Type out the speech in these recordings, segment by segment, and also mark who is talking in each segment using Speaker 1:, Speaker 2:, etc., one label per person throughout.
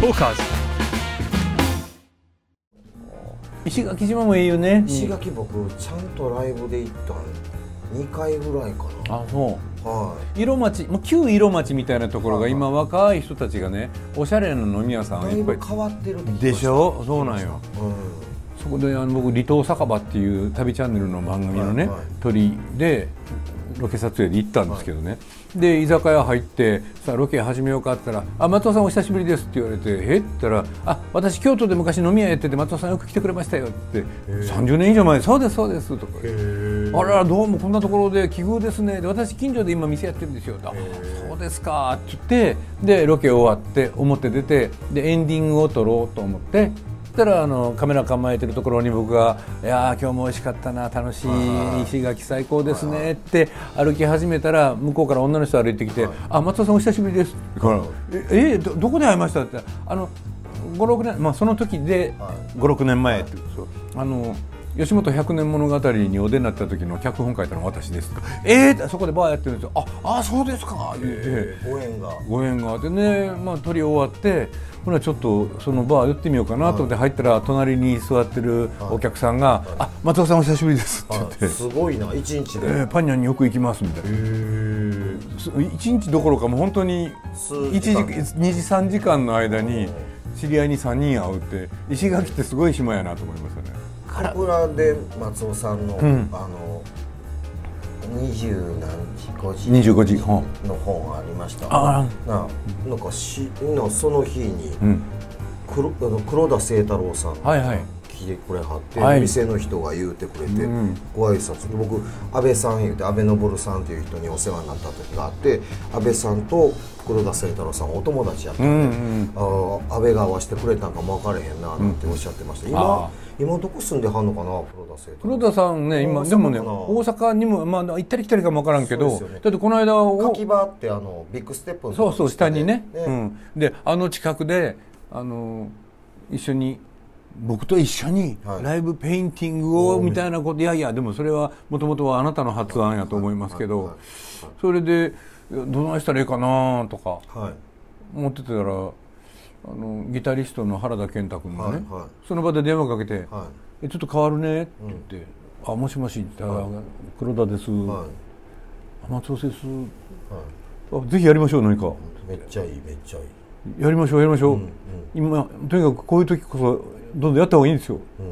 Speaker 1: トーカーズ。
Speaker 2: 石垣島もいいよね
Speaker 3: 石垣僕ちゃんとライブで行ったん2回ぐらいか
Speaker 2: あそう。
Speaker 3: なは
Speaker 2: 色町もう旧色町みたいなところが
Speaker 3: はい
Speaker 2: 今若い人たちがねおしゃれな飲み屋さん
Speaker 3: いだい
Speaker 2: っぱい。
Speaker 3: ぶ変わってる
Speaker 2: でしょ？そうなんよ。
Speaker 3: う
Speaker 2: そこであの僕離島酒場っていう旅チャンネルの番組のね、
Speaker 3: はいはい。
Speaker 2: 鳥でロケ撮影で行ったんですけどね、で居酒屋入ってさあロケ始めようかって言ったら「あ松尾さんお久しぶりです」って言われて「え？っ?」て言ったら「あ私京都で昔飲み屋やってて松尾さんよく来てくれましたよ」って。30年以上前。そうですそうです」とか。あらどうもこんなところで奇遇ですね。で私近所で今店やってるんですよ。あそうですかって言ってでロケ終わって表出てでエンディングを撮ろうと思ってそしたらあのカメラ構えてるところに僕が「いやー今日も美味しかったな楽しい石垣最高ですね」って歩き始めたら向こうから女の人歩いてきて「あ松尾さんお久しぶりです」って言うから「ええどどこで会いました?」って。あの56年まあその時で56年前ってそうあの吉本百年物語にお出になった時の脚本書いたのは私ですとか。えー、そこでバーやってるんですよ。ああそうですか。言って。
Speaker 3: んご縁が。
Speaker 2: ご縁があってねまあ撮り終わってほなちょっとそのバー寄ってみようかなと思って入ったら隣に座ってるお客さんが「あ松尾さんお久しぶりです」って言って。
Speaker 3: あすごいな。一日「で、
Speaker 2: えーパンニャンによく行きます」みたいな。す一日どころかもう本当に
Speaker 3: 数
Speaker 2: 1時
Speaker 3: 時間。
Speaker 2: 2時3時間の間に知り合いに3人会うって石垣ってすごい島やなと思いますよね。
Speaker 3: 僕らで松尾さんの、
Speaker 2: ん。
Speaker 3: あの二十何時5時
Speaker 2: 25時本
Speaker 3: の本ありました。
Speaker 2: あ
Speaker 3: ななんかしのその日に
Speaker 2: うん、
Speaker 3: 黒あの黒田清太郎さん
Speaker 2: はいはい。
Speaker 3: 来てくれはって、
Speaker 2: はい。
Speaker 3: 店の人が言うてくれて、
Speaker 2: うん。
Speaker 3: ご挨拶。で僕安倍さん言うて安倍昇さんっていう人にお世話になった時があって安倍さんと黒田清太郎さんお友達やった
Speaker 2: うん
Speaker 3: んで、
Speaker 2: うん。
Speaker 3: ああ安倍が会わせてくれたんかも分かれへんななんておっしゃってました、
Speaker 2: あ
Speaker 3: 今今どこ住んではんのかな黒田清太郎
Speaker 2: 黒田さんね今でもね大阪にも、まあ、行ったり来たりかもわからんけど、
Speaker 3: ね。
Speaker 2: だってこの間お
Speaker 3: 柿場ってあのビッグステップの
Speaker 2: そうそう下にね。
Speaker 3: ね。
Speaker 2: うん、であの近くであの一緒に僕と一緒に
Speaker 3: はい。
Speaker 2: ライブペインティングをみたいなこと、い、やいやでもそれはもともとはあなたの発案やと思いますけど、
Speaker 3: はい。はい。
Speaker 2: それでどないしたらいいかなとか
Speaker 3: はい。
Speaker 2: 思ってたらあのギタリストの原田健太君がね、
Speaker 3: はいはい。
Speaker 2: その場で電話かけて
Speaker 3: は「
Speaker 2: えちょっと変わるね」って言って「あもしもし」って言ったら黒田です」
Speaker 3: い。は
Speaker 2: 松尾です」あぜひやりましょう何か」
Speaker 3: いめっちゃいいめっちゃいい。
Speaker 2: やりましょうやりましょう、
Speaker 3: うんうん。
Speaker 2: 今とにかくこういう時こそどんどんやった方がいいんですよ。
Speaker 3: うん。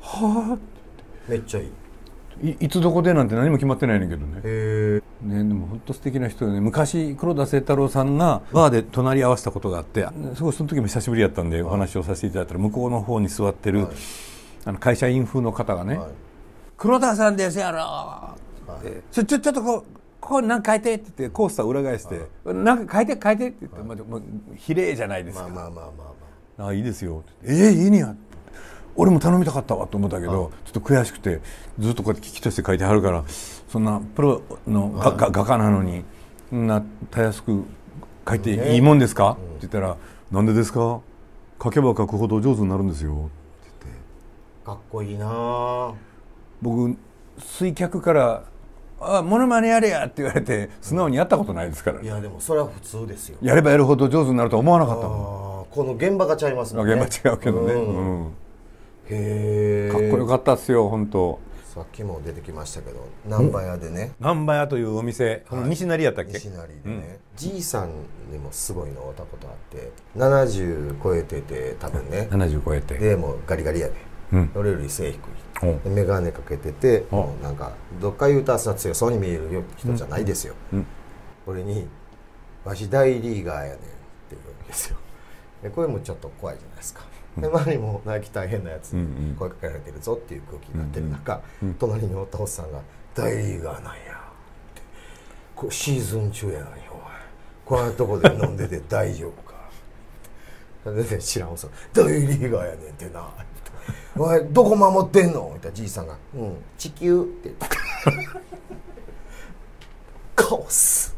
Speaker 2: は
Speaker 3: めっちゃいい。
Speaker 2: あいいつどこでなんて何も決まってないねんけどね。ねでも本当素敵な人でね昔黒田清太郎さんがバーで隣り合わせたことがあってすごいその時も久しぶりやったんでお話をさせていただいたら向こうの方に座ってる、
Speaker 3: はい。
Speaker 2: あの会社員風の方がね
Speaker 3: はい「
Speaker 2: 黒田さんですやろ」って「ちょちょちょっとこうここなんか書いて」って言ってコースター裏返して「なんか書いて書いて」って言って、まあまあ、比例じゃないですか、
Speaker 3: まあまあまあまあ。ま
Speaker 2: あいいですよ。ってえー、いいねや俺も頼みたかったわと思ったけどちょっと悔しくてずっとこうやって聞きとして書いてはるからそんなプロの画家なのにそんなたやすく書いていいもんですか、って言ったら「なんでですか？書けば書くほど上手になるんですよ」って言って。
Speaker 3: あかっこいいな。あ
Speaker 2: 僕水脚から「あモノマネやれや」って言われて素直にやったことないですから
Speaker 3: いやでもそれは普通ですよ。
Speaker 2: やればやるほど上手になるとは思わなかったもん。
Speaker 3: この現場がちゃいますもんね。
Speaker 2: 現場違うけどね、
Speaker 3: うん。
Speaker 2: うん
Speaker 3: へえ
Speaker 2: かっこよかったっすよ本当。
Speaker 3: さっきも出てきましたけど難波屋でね。
Speaker 2: 難波屋というお店、この西成やったっけ？
Speaker 3: 西成でね、じいさんにもすごいの会ったことあって70超えてて多分ね。
Speaker 2: 70超えて。
Speaker 3: でもうガリガリやね、
Speaker 2: うん。
Speaker 3: 俺より背低い。眼鏡かけてて
Speaker 2: お
Speaker 3: もうなんかどっか言うたらさ強そうに見える人じゃないですよ、
Speaker 2: うん。
Speaker 3: 俺に「わし大リーガーやねん」って言うんですよ。でこれもちょっと怖いじゃないですか、で周りもナイキ大変なやつ声かけられてるぞっていう空気になってる中、隣におったおっさんが「大リーガーなんや」って「これシーズン中やのにお前。こんなとこで飲んでて大丈夫か」全然知らんおっさん「大リーガーやねんって。な」お前どこ守ってんの?」みたいなじいさんが「うん地球」って言って カオス。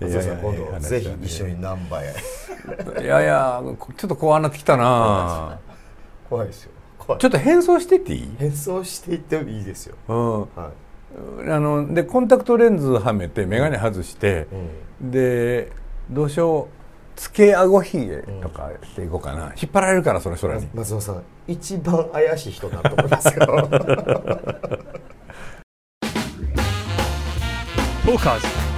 Speaker 2: いやいやいい話だね。
Speaker 3: 度ぜひ一緒にナンバーへ
Speaker 2: いやいやちょっと怖なってきたな。
Speaker 3: 怖いですよ。
Speaker 2: ちょっと変装してっていい、
Speaker 3: 変装していってもいいですよ。
Speaker 2: うん、
Speaker 3: はい。
Speaker 2: あのでコンタクトレンズはめて眼鏡外して、
Speaker 3: うん。
Speaker 2: でどうしようつけあごひげとかしていこうかな、引っ張られるからその人らに。
Speaker 3: 松尾さん一番怪しい人だと思いますよ。
Speaker 1: Talkers